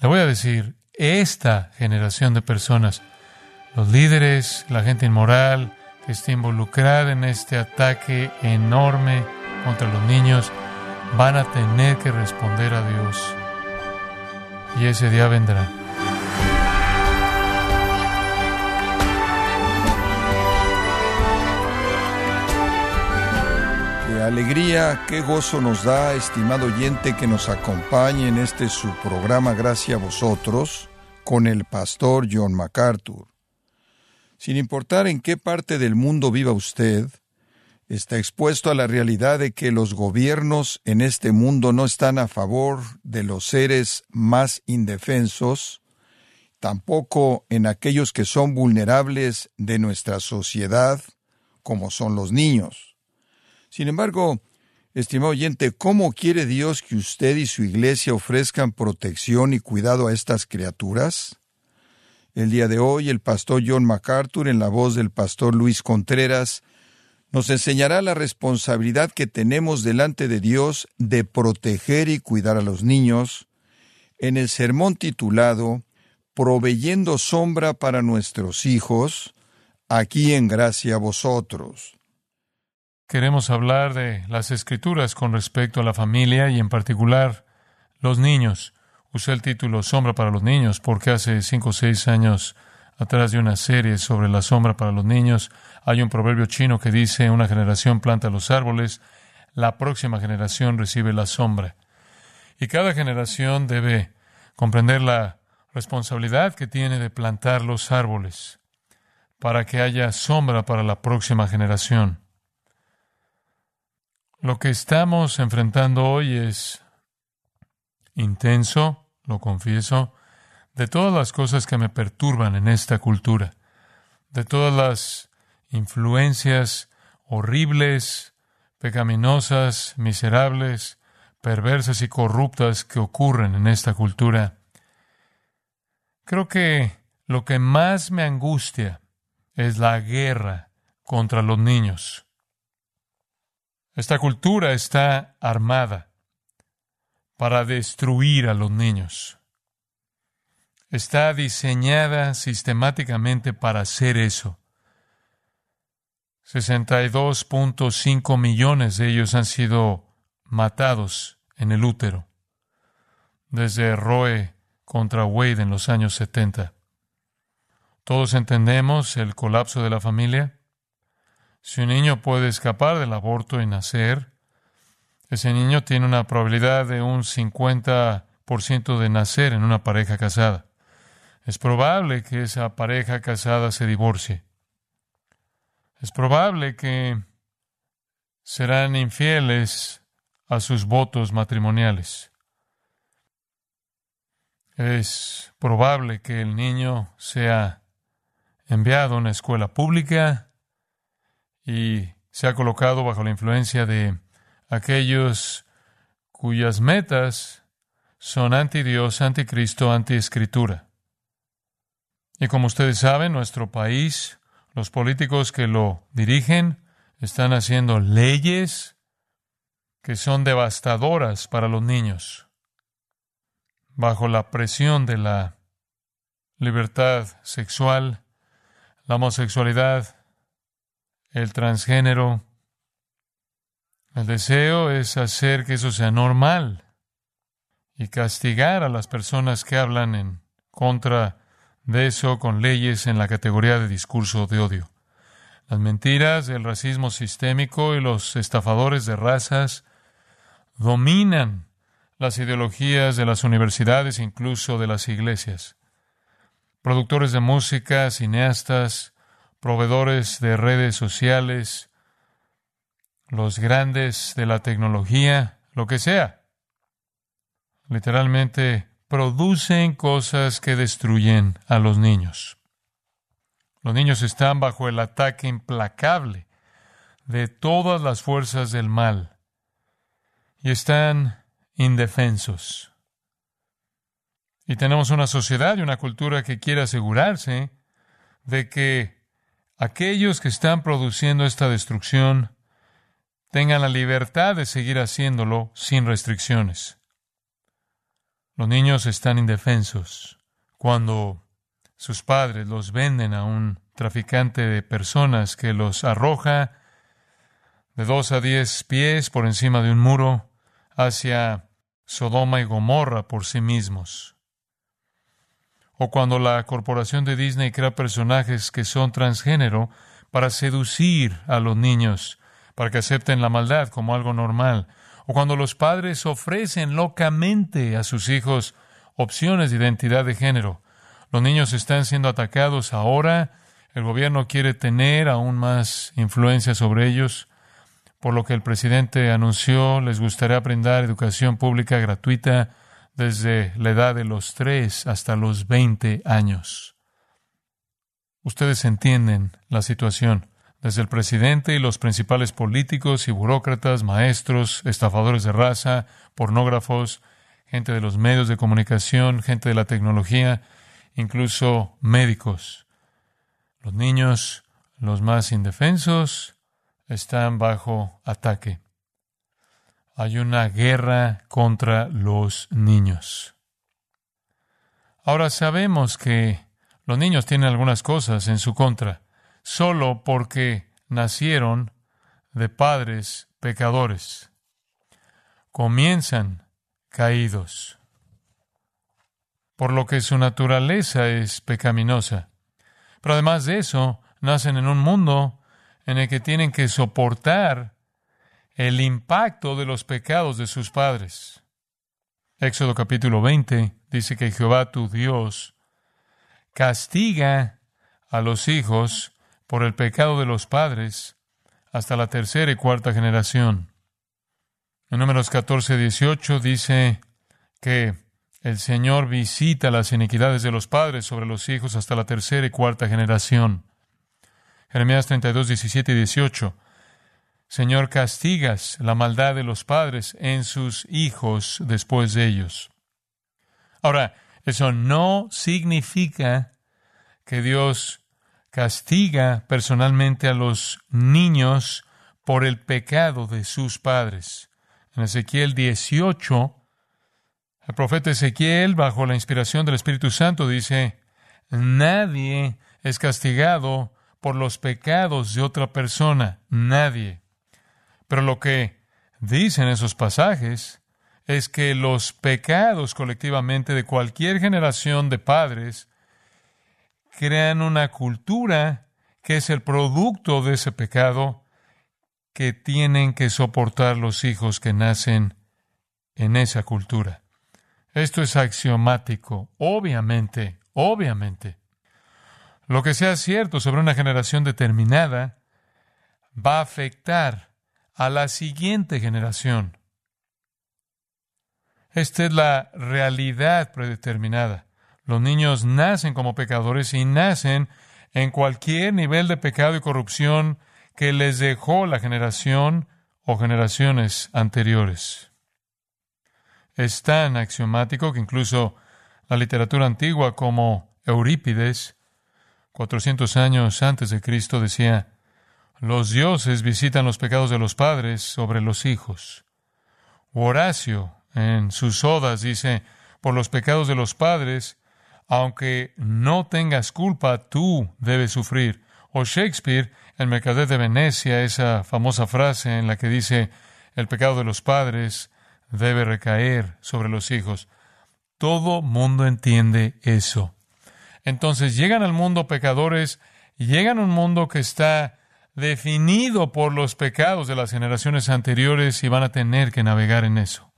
Le voy a decir, esta generación de personas, los líderes, la gente inmoral que está involucrada en este ataque enorme contra los niños, van a tener que responder a Dios. Y ese día vendrá. Alegría, qué gozo nos da, estimado oyente, que nos acompañe en este su programa Gracias a vosotros con el pastor John MacArthur. Sin importar en qué parte del mundo viva usted, está expuesto a la realidad de que los gobiernos en este mundo no están a favor de los seres más indefensos, tampoco en aquellos que son vulnerables de nuestra sociedad, como son los niños. Sin embargo, estimado oyente, ¿cómo quiere Dios que usted y su iglesia ofrezcan protección y cuidado a estas criaturas? El día de hoy, el pastor John MacArthur, en la voz del pastor Luis Contreras, nos enseñará la responsabilidad que tenemos delante de Dios de proteger y cuidar a los niños en el sermón titulado Proveyendo sombra para nuestros hijos, aquí en gracia a vosotros. Queremos hablar de las escrituras con respecto a la familia y en particular los niños. Usé el título Sombra para los niños porque hace cinco o seis años atrás de una serie sobre la sombra para los niños hay un proverbio chino que dice una generación planta los árboles, la próxima generación recibe la sombra. Y cada generación debe comprender la responsabilidad que tiene de plantar los árboles para que haya sombra para la próxima generación. Lo que estamos enfrentando hoy es intenso, lo confieso, de todas las cosas que me perturban en esta cultura, de todas las influencias horribles, pecaminosas, miserables, perversas y corruptas que ocurren en esta cultura. Creo que lo que más me angustia es la guerra contra los niños. Esta cultura está armada para destruir a los niños. Está diseñada sistemáticamente para hacer eso. 62.5 millones de ellos han sido matados en el útero desde Roe contra Wade en los años 70. Todos entendemos el colapso de la familia. Si un niño puede escapar del aborto y nacer, ese niño tiene una probabilidad de un 50% de nacer en una pareja casada. Es probable que esa pareja casada se divorcie. Es probable que serán infieles a sus votos matrimoniales. Es probable que el niño sea enviado a una escuela pública y sea colocado bajo la influencia de aquellos cuyas metas son anti Dios, anticristo, anti-escritura. Y como ustedes saben, nuestro país, los políticos que lo dirigen, están haciendo leyes que son devastadoras para los niños, bajo la presión de la libertad sexual, la homosexualidad, el transgénero. El deseo es hacer que eso sea normal y castigar a las personas que hablan en contra de eso con leyes en la categoría de discurso de odio. Las mentiras, el racismo sistémico y los estafadores de razas dominan las ideologías de las universidades incluso de las iglesias. Productores de música, cineastas, proveedores de redes sociales, los grandes de la tecnología, lo que sea. Literalmente producen cosas que destruyen a los niños. Los niños están bajo el ataque implacable de todas las fuerzas del mal y están indefensos. Y tenemos una sociedad y una cultura que quiere asegurarse de que aquellos que están produciendo esta destrucción tengan la libertad de seguir haciéndolo sin restricciones. Los niños están indefensos cuando sus padres los venden a un traficante de personas que los arroja de dos a diez pies por encima de un muro hacia Sodoma y Gomorra por sí mismos. O cuando la corporación de Disney crea personajes que son transgénero para seducir a los niños, para que acepten la maldad como algo normal. O cuando los padres ofrecen locamente a sus hijos opciones de identidad de género. Los niños están siendo atacados ahora. El gobierno quiere tener aún más influencia sobre ellos por lo que el presidente anunció, les gustaría brindar educación pública gratuita desde la edad de los 3 hasta los 20 años. Ustedes entienden la situación. Desde el presidente y los principales políticos y burócratas, maestros, estafadores de raza, pornógrafos, gente de los medios de comunicación, gente de la tecnología, incluso médicos. Los niños, los más indefensos, están bajo ataque. Hay una guerra contra los niños. Ahora sabemos que los niños tienen algunas cosas en su contra, solo porque nacieron de padres pecadores. Comienzan caídos, por lo que su naturaleza es pecaminosa. Pero además de eso, nacen en un mundo en el que tienen que soportar el impacto de los pecados de sus padres. Éxodo capítulo 20 dice que Jehová tu Dios castiga a los hijos por el pecado de los padres hasta la tercera y cuarta generación. En números 14 18 dice que el Señor visita las iniquidades de los padres sobre los hijos hasta la tercera y cuarta generación. Jeremías 32, 17 y 18. Señor, castigas la maldad de los padres en sus hijos después de ellos. Ahora, eso no significa que Dios castiga personalmente a los niños por el pecado de sus padres. En Ezequiel 18, el profeta Ezequiel, bajo la inspiración del Espíritu Santo, dice, nadie es castigado por los pecados de otra persona, nadie. Pero lo que dicen esos pasajes es que los pecados colectivamente de cualquier generación de padres crean una cultura que es el producto de ese pecado que tienen que soportar los hijos que nacen en esa cultura. Esto es axiomático, obviamente, obviamente. Lo que sea cierto sobre una generación determinada va a afectar a la siguiente generación. Esta es la realidad predeterminada. Los niños nacen como pecadores y nacen en cualquier nivel de pecado y corrupción que les dejó la generación o generaciones anteriores. Es tan axiomático que incluso la literatura antigua como Eurípides 400 años antes de Cristo decía, los dioses visitan los pecados de los padres sobre los hijos. Horacio, en sus odas, dice, por los pecados de los padres, aunque no tengas culpa, tú debes sufrir. O Shakespeare, el mercader de Venecia, esa famosa frase en la que dice, el pecado de los padres debe recaer sobre los hijos. Todo mundo entiende eso. Entonces llegan al mundo pecadores, llegan a un mundo que está definido por los pecados de las generaciones anteriores y van a tener que navegar en eso.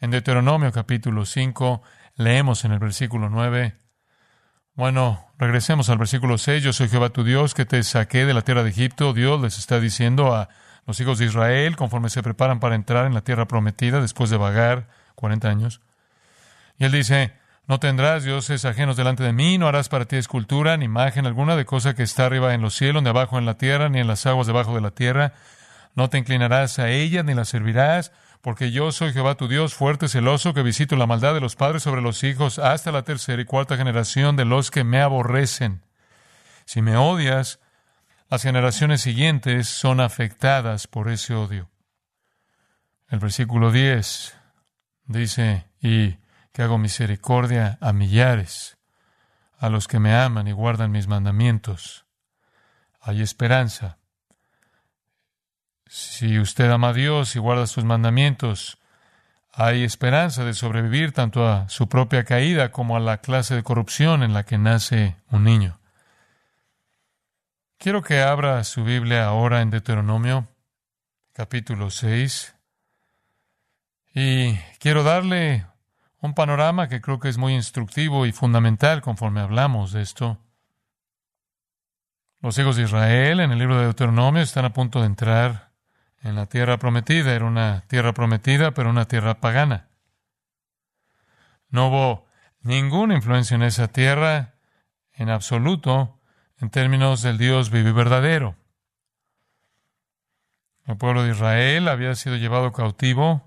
En Deuteronomio capítulo 5 leemos en el versículo 9, bueno, regresemos al versículo 6, yo soy Jehová tu Dios que te saqué de la tierra de Egipto, Dios les está diciendo a los hijos de Israel conforme se preparan para entrar en la tierra prometida después de vagar 40 años. Y él dice, no tendrás dioses ajenos delante de mí, no harás para ti escultura, ni imagen alguna de cosa que está arriba en los cielos, ni abajo en la tierra, ni en las aguas debajo de la tierra. No te inclinarás a ella, ni la servirás, porque yo soy Jehová tu Dios, fuerte, celoso, que visito la maldad de los padres sobre los hijos hasta la tercera y cuarta generación de los que me aborrecen. Si me odias, las generaciones siguientes son afectadas por ese odio. El versículo 10 dice, y que hago misericordia a millares, a los que me aman y guardan mis mandamientos. Hay esperanza. Si usted ama a Dios y guarda sus mandamientos, hay esperanza de sobrevivir tanto a su propia caída como a la clase de corrupción en la que nace un niño. Quiero que abra su Biblia ahora en Deuteronomio, capítulo 6, y quiero darle un panorama que creo que es muy instructivo y fundamental conforme hablamos de esto. Los hijos de Israel en el libro de Deuteronomio están a punto de entrar en la tierra prometida. Era una tierra prometida, pero una tierra pagana. No hubo ninguna influencia en esa tierra en absoluto en términos del Dios vivo y verdadero. El pueblo de Israel había sido llevado cautivo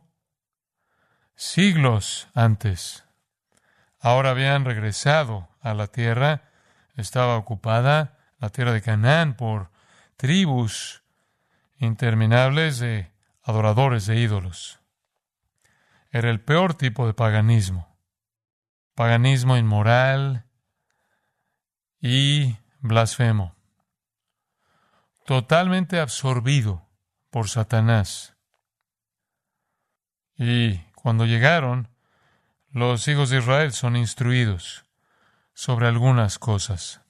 siglos antes. Ahora habían regresado a la tierra, estaba ocupada la tierra de Canaán por tribus interminables de adoradores de ídolos. Era el peor tipo de paganismo. Paganismo inmoral y blasfemo. Totalmente absorbido por Satanás. Y cuando llegaron, los hijos de Israel son instruidos sobre algunas cosas.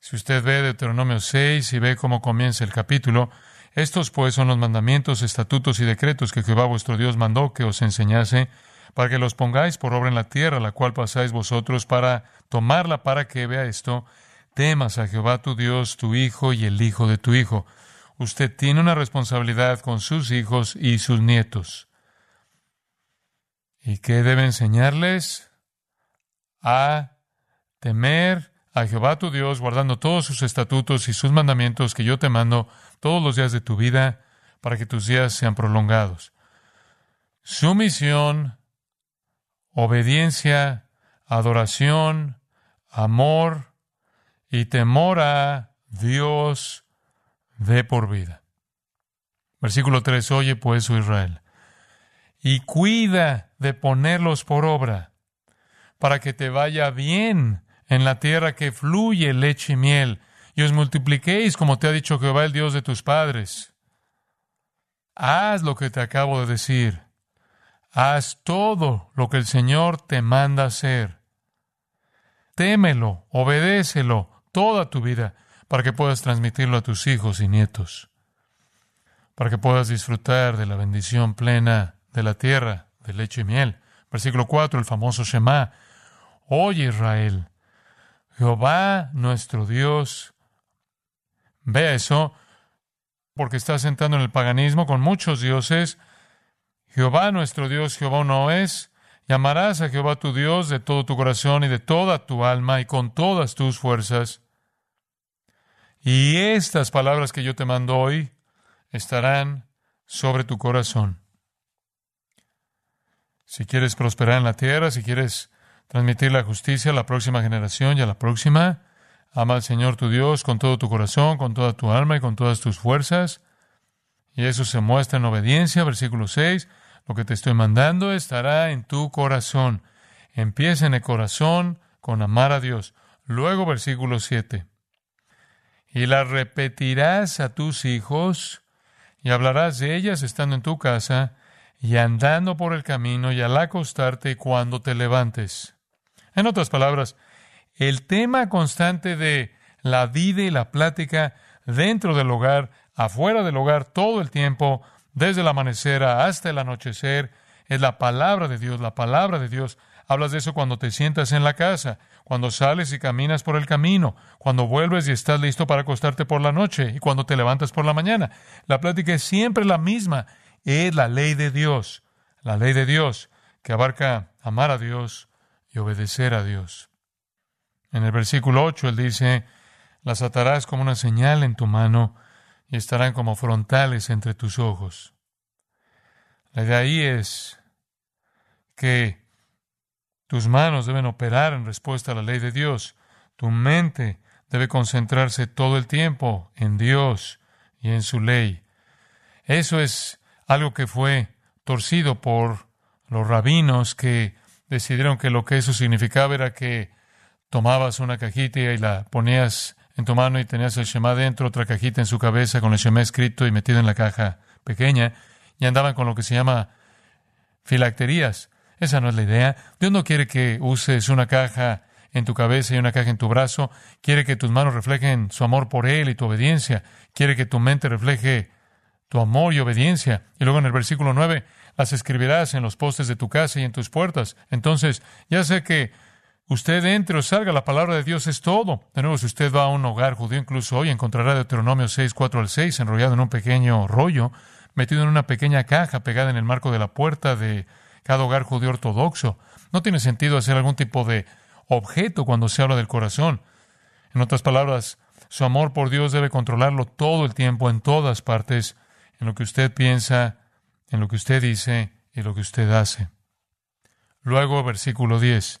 Si usted ve Deuteronomio 6 y ve cómo comienza el capítulo, estos pues son los mandamientos, estatutos y decretos que Jehová vuestro Dios mandó que os enseñase, para que los pongáis por obra en la tierra, la cual pasáis vosotros para tomarla, para que vea esto, temas a Jehová tu Dios, tu hijo y el hijo de tu hijo. Usted tiene una responsabilidad con sus hijos y sus nietos. ¿Y qué debe enseñarles? A temer a Jehová tu Dios, guardando todos sus estatutos y sus mandamientos que yo te mando todos los días de tu vida, para que tus días sean prolongados. Sumisión, obediencia, adoración, amor y temor a Dios de por vida. Versículo 3. Oye pues, oh Israel, y cuida de ponerlos por obra, para que te vaya bien en la tierra que fluye leche y miel, y os multipliquéis como te ha dicho Jehová el Dios de tus padres. Haz lo que te acabo de decir. Haz todo lo que el Señor te manda hacer. Témelo, obedécelo toda tu vida, para que puedas transmitirlo a tus hijos y nietos, para que puedas disfrutar de la bendición plena de la tierra, de leche y miel. Versículo 4, el famoso Shema. Oye Israel, Jehová nuestro Dios. Vea eso, porque estás entrando en el paganismo con muchos dioses. Jehová nuestro Dios, Jehová no es. Llamarás a Jehová tu Dios de todo tu corazón y de toda tu alma y con todas tus fuerzas. Y estas palabras que yo te mando hoy estarán sobre tu corazón. Si quieres prosperar en la tierra, si quieres transmitir la justicia a la próxima generación y a la próxima, ama al Señor tu Dios con todo tu corazón, con toda tu alma y con todas tus fuerzas. Y eso se muestra en obediencia, versículo 6. Lo que te estoy mandando estará en tu corazón. Empieza en el corazón con amar a Dios. Luego, versículo 7. Y las repetirás a tus hijos y hablarás de ellas estando en tu casa y andando por el camino y al acostarte cuando te levantes. En otras palabras, el tema constante de la vida y la plática dentro del hogar, afuera del hogar, todo el tiempo, desde el amanecer hasta el anochecer, es la palabra de Dios, la palabra de Dios. Hablas de eso cuando te sientas en la casa, cuando sales y caminas por el camino, cuando vuelves y estás listo para acostarte por la noche y cuando te levantas por la mañana. La plática es siempre la misma es la ley de Dios, la ley de Dios que abarca amar a Dios y obedecer a Dios. En el versículo 8 él dice, las atarás como una señal en tu mano y estarán como frontales entre tus ojos. La idea ahí es que tus manos deben operar en respuesta a la ley de Dios. Tu mente debe concentrarse todo el tiempo en Dios y en su ley. Eso es algo que fue torcido por los rabinos que decidieron que lo que eso significaba era que tomabas una cajita y la ponías en tu mano y tenías el Shema dentro, otra cajita en su cabeza con el Shema escrito y metido en la caja pequeña, y andaban con lo que se llama filacterías. Esa no es la idea. Dios no quiere que uses una caja en tu cabeza y una caja en tu brazo. Quiere que tus manos reflejen su amor por Él y tu obediencia. Quiere que tu mente refleje tu amor y obediencia. Y luego en el versículo 9, las escribirás en los postes de tu casa y en tus puertas. Entonces, ya sé que usted entre o salga, la palabra de Dios es todo. De nuevo, si usted va a un hogar judío, incluso hoy encontrará Deuteronomio 6, 4 al 6, enrollado en un pequeño rollo, metido en una pequeña caja pegada en el marco de la puerta de cada hogar judío ortodoxo. No tiene sentido hacer algún tipo de objeto cuando se habla del corazón. En otras palabras, su amor por Dios debe controlarlo todo el tiempo, en todas partes, en lo que usted piensa, en lo que usted dice y lo que usted hace. Luego, versículo 10.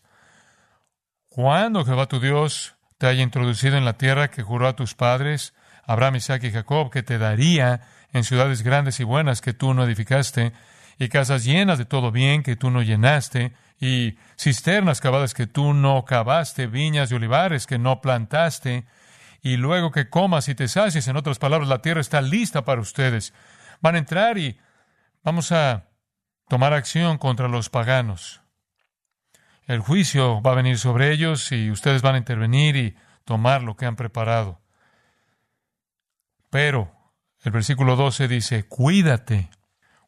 Cuando Jehová tu Dios te haya introducido en la tierra que juró a tus padres, Abraham, Isaac y Jacob, que te daría en ciudades grandes y buenas que tú no edificaste, y casas llenas de todo bien que tú no llenaste, y cisternas cavadas que tú no cavaste, viñas y olivares que no plantaste, y luego que comas y te sacies, en otras palabras, la tierra está lista para ustedes. Van a entrar y vamos a tomar acción contra los paganos. El juicio va a venir sobre ellos y ustedes van a intervenir y tomar lo que han preparado. Pero el versículo 12 dice, cuídate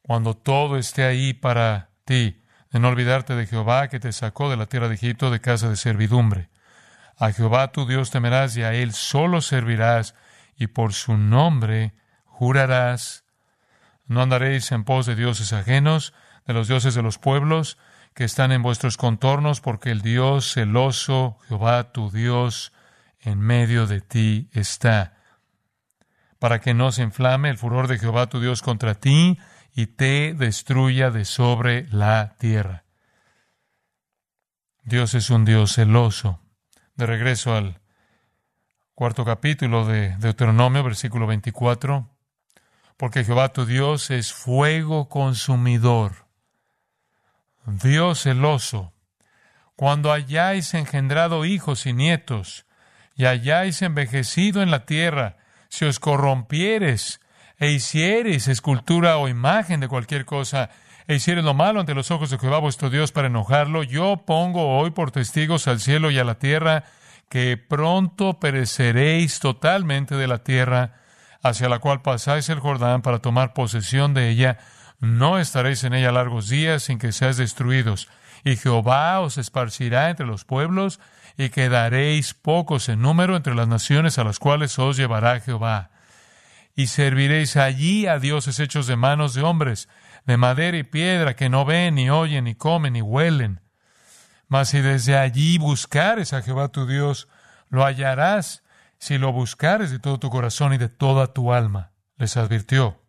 cuando todo esté ahí para ti, de no olvidarte de Jehová que te sacó de la tierra de Egipto de casa de servidumbre. A Jehová tu Dios temerás y a Él solo servirás y por su nombre jurarás. No andaréis en pos de dioses ajenos, de los dioses de los pueblos que están en vuestros contornos, porque el Dios celoso, Jehová tu Dios, en medio de ti está, para que no se inflame el furor de Jehová tu Dios contra ti, y te destruya de sobre la tierra. Dios es un Dios celoso. De regreso al cuarto capítulo de Deuteronomio, versículo 24, porque Jehová tu Dios es fuego consumidor, Dios celoso. Cuando hayáis engendrado hijos y nietos, y hayáis envejecido en la tierra, si os corrompieres e hiciereis escultura o imagen de cualquier cosa, e hiciereis lo malo ante los ojos de Jehová vuestro Dios para enojarlo, yo pongo hoy por testigos al cielo y a la tierra que pronto pereceréis totalmente de la tierra hacia la cual pasáis el Jordán para tomar posesión de ella, no estaréis en ella largos días sin que seáis destruidos, y Jehová os esparcirá entre los pueblos, y quedaréis pocos en número entre las naciones a las cuales os llevará Jehová. Y serviréis allí a dioses hechos de manos de hombres, de madera y piedra, que no ven, ni oyen, ni comen, ni huelen. Mas si desde allí buscares a Jehová tu Dios, lo hallarás si lo buscares de todo tu corazón y de toda tu alma. Les advirtió,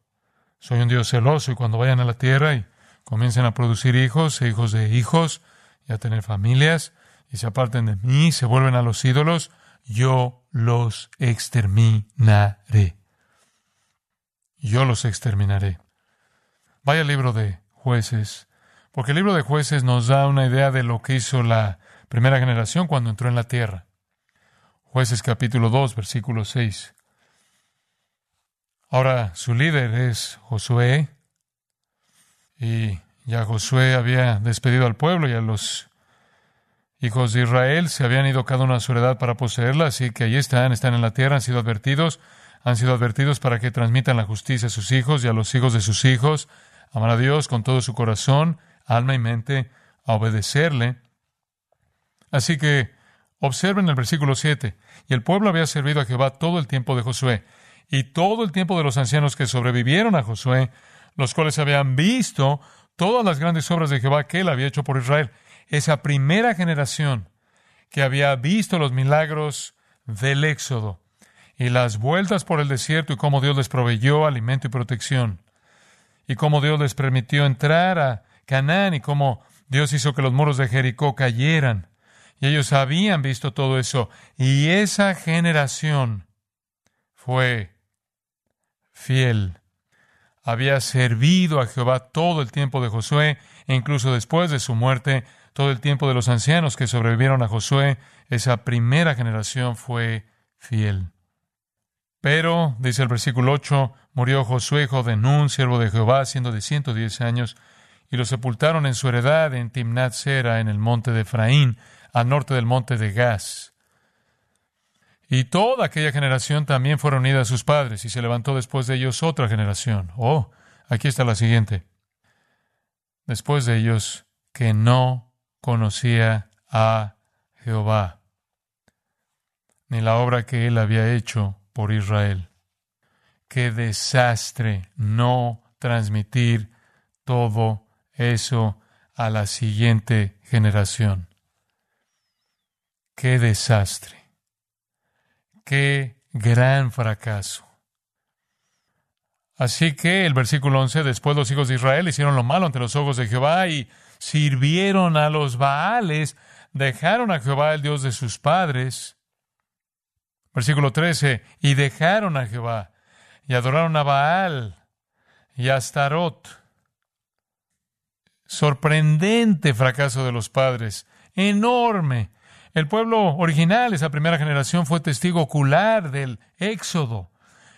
soy un Dios celoso y cuando vayan a la tierra y comiencen a producir hijos e hijos de hijos y a tener familias y se aparten de mí, se vuelven a los ídolos, yo los exterminaré yo los exterminaré. Vaya libro de jueces, porque el libro de jueces nos da una idea de lo que hizo la primera generación cuando entró en la tierra. Jueces capítulo 2, versículo 6. Ahora su líder es Josué, y ya Josué había despedido al pueblo y a los hijos de Israel se habían ido cada uno a su heredad para poseerla, así que ahí están, están en la tierra, han sido advertidos han sido advertidos para que transmitan la justicia a sus hijos y a los hijos de sus hijos, amar a Dios con todo su corazón, alma y mente, a obedecerle. Así que observen el versículo 7. Y el pueblo había servido a Jehová todo el tiempo de Josué, y todo el tiempo de los ancianos que sobrevivieron a Josué, los cuales habían visto todas las grandes obras de Jehová que él había hecho por Israel. Esa primera generación que había visto los milagros del Éxodo, y las vueltas por el desierto y cómo Dios les proveyó alimento y protección, y cómo Dios les permitió entrar a Canaán y cómo Dios hizo que los muros de Jericó cayeran. Y ellos habían visto todo eso. Y esa generación fue fiel. Había servido a Jehová todo el tiempo de Josué e incluso después de su muerte todo el tiempo de los ancianos que sobrevivieron a Josué, esa primera generación fue fiel. Pero, dice el versículo 8, murió Josué, de Nun, siervo de Jehová, siendo de 110 años, y lo sepultaron en su heredad en Timnat Sera, en el monte de Efraín, al norte del monte de Gaz. Y toda aquella generación también fue reunida a sus padres, y se levantó después de ellos otra generación. Oh, aquí está la siguiente. Después de ellos, que no conocía a Jehová, ni la obra que él había hecho por Israel. Qué desastre no transmitir todo eso a la siguiente generación. Qué desastre. Qué gran fracaso. Así que el versículo 11, después los hijos de Israel hicieron lo malo ante los ojos de Jehová y sirvieron a los Baales, dejaron a Jehová el Dios de sus padres. Versículo 13, y dejaron a Jehová y adoraron a Baal y a Astarot. Sorprendente fracaso de los padres, enorme. El pueblo original, esa primera generación, fue testigo ocular del éxodo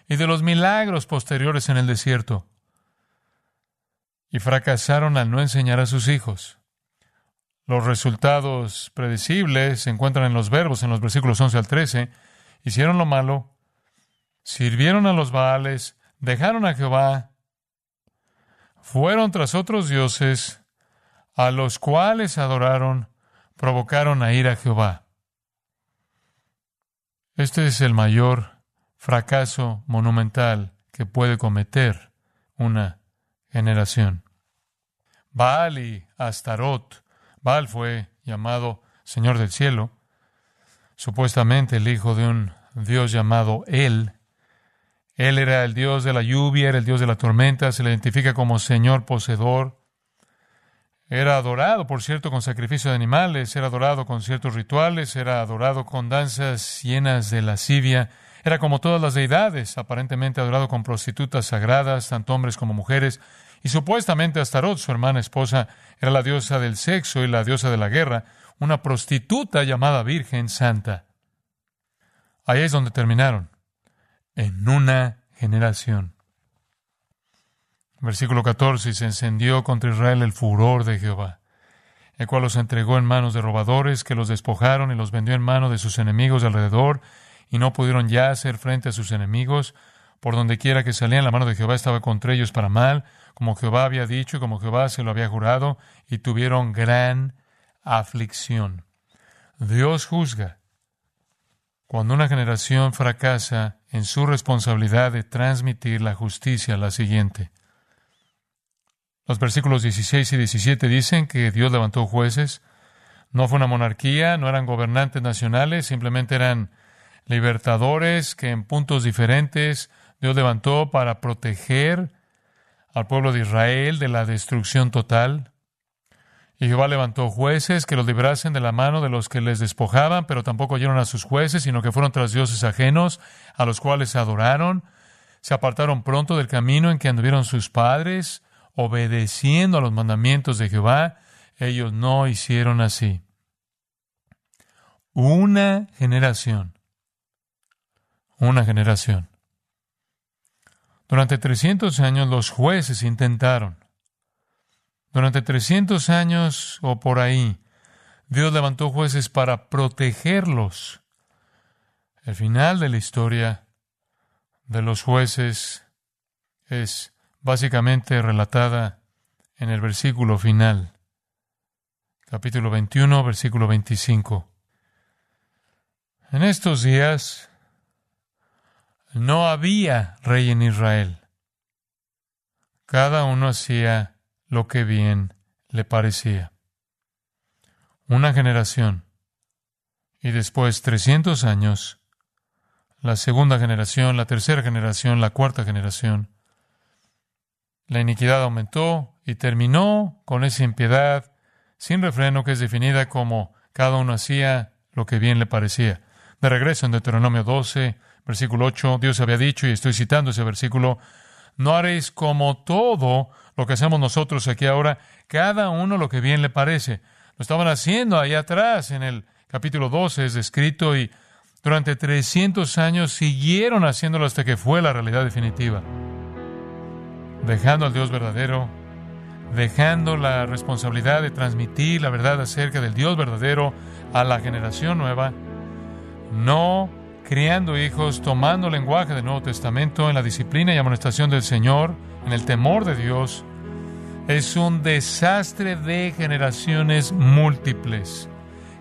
y de los milagros posteriores en el desierto. Y fracasaron al no enseñar a sus hijos. Los resultados predecibles se encuentran en los verbos en los versículos 11 al 13. Hicieron lo malo, sirvieron a los Baales, dejaron a Jehová, fueron tras otros dioses, a los cuales adoraron provocaron a ir a Jehová. Este es el mayor fracaso monumental que puede cometer una generación. Baal y Astarot. Baal fue llamado Señor del Cielo, supuestamente el hijo de un Dios llamado El. Él era el Dios de la lluvia, era el Dios de la tormenta, se le identifica como Señor poseedor, era adorado, por cierto, con sacrificio de animales, era adorado con ciertos rituales, era adorado con danzas llenas de lascivia, era como todas las deidades, aparentemente adorado con prostitutas sagradas, tanto hombres como mujeres, y supuestamente Astarot, su hermana esposa, era la diosa del sexo y la diosa de la guerra, una prostituta llamada Virgen Santa. Ahí es donde terminaron, en una generación. Versículo 14, y se encendió contra Israel el furor de Jehová, el cual los entregó en manos de robadores, que los despojaron y los vendió en manos de sus enemigos alrededor, y no pudieron ya hacer frente a sus enemigos. Por donde quiera que salían, la mano de Jehová estaba contra ellos para mal, como Jehová había dicho y como Jehová se lo había jurado, y tuvieron gran aflicción. Dios juzga. Cuando una generación fracasa en su responsabilidad de transmitir la justicia a la siguiente. Los versículos 16 y 17 dicen que Dios levantó jueces. No fue una monarquía, no eran gobernantes nacionales, simplemente eran libertadores que en puntos diferentes Dios levantó para proteger al pueblo de Israel de la destrucción total. Y Jehová levantó jueces que los librasen de la mano de los que les despojaban, pero tampoco oyeron a sus jueces, sino que fueron tras dioses ajenos, a los cuales adoraron. Se apartaron pronto del camino en que anduvieron sus padres, obedeciendo a los mandamientos de Jehová, ellos no hicieron así. Una generación. Una generación. Durante 300 años los jueces intentaron. Durante 300 años o por ahí, Dios levantó jueces para protegerlos. El final de la historia de los jueces es básicamente relatada en el versículo final, capítulo 21, versículo 25. En estos días no había rey en Israel. Cada uno hacía lo que bien le parecía. Una generación y después 300 años, la segunda generación, la tercera generación, la cuarta generación, la iniquidad aumentó y terminó con esa impiedad sin refreno que es definida como cada uno hacía lo que bien le parecía. De regreso en Deuteronomio 12, versículo 8, Dios había dicho, y estoy citando ese versículo, no haréis como todo lo que hacemos nosotros aquí ahora, cada uno lo que bien le parece. Lo estaban haciendo ahí atrás, en el capítulo 12 es descrito, y durante 300 años siguieron haciéndolo hasta que fue la realidad definitiva. Dejando al Dios verdadero, dejando la responsabilidad de transmitir la verdad acerca del Dios verdadero a la generación nueva, no criando hijos, tomando lenguaje del Nuevo Testamento en la disciplina y amonestación del Señor, en el temor de Dios, es un desastre de generaciones múltiples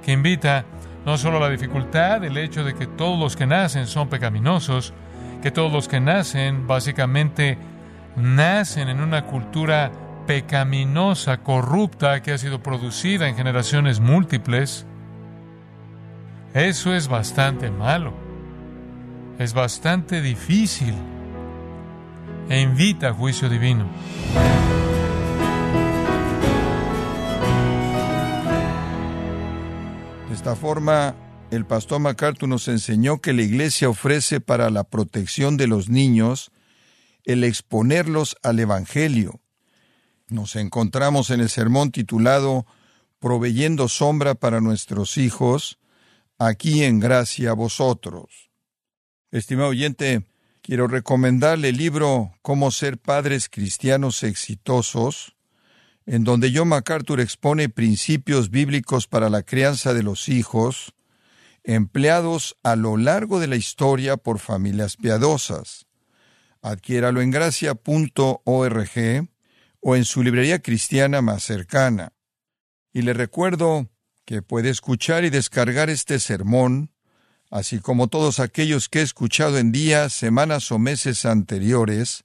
que invita no solo a la dificultad del hecho de que todos los que nacen son pecaminosos, que todos los que nacen básicamente nacen en una cultura pecaminosa, corrupta, que ha sido producida en generaciones múltiples, eso es bastante malo, es bastante difícil e invita a juicio divino. De esta forma, el pastor MacArthur nos enseñó que la Iglesia ofrece para la protección de los niños el exponerlos al Evangelio. Nos encontramos en el sermón titulado Proveyendo sombra para nuestros hijos, aquí en gracia a vosotros. Estimado oyente, quiero recomendarle el libro Cómo ser padres cristianos exitosos, en donde John MacArthur expone principios bíblicos para la crianza de los hijos, empleados a lo largo de la historia por familias piadosas. Adquiéralo en gracia.org o en su librería cristiana más cercana. Y le recuerdo que puede escuchar y descargar este sermón, así como todos aquellos que he escuchado en días, semanas o meses anteriores,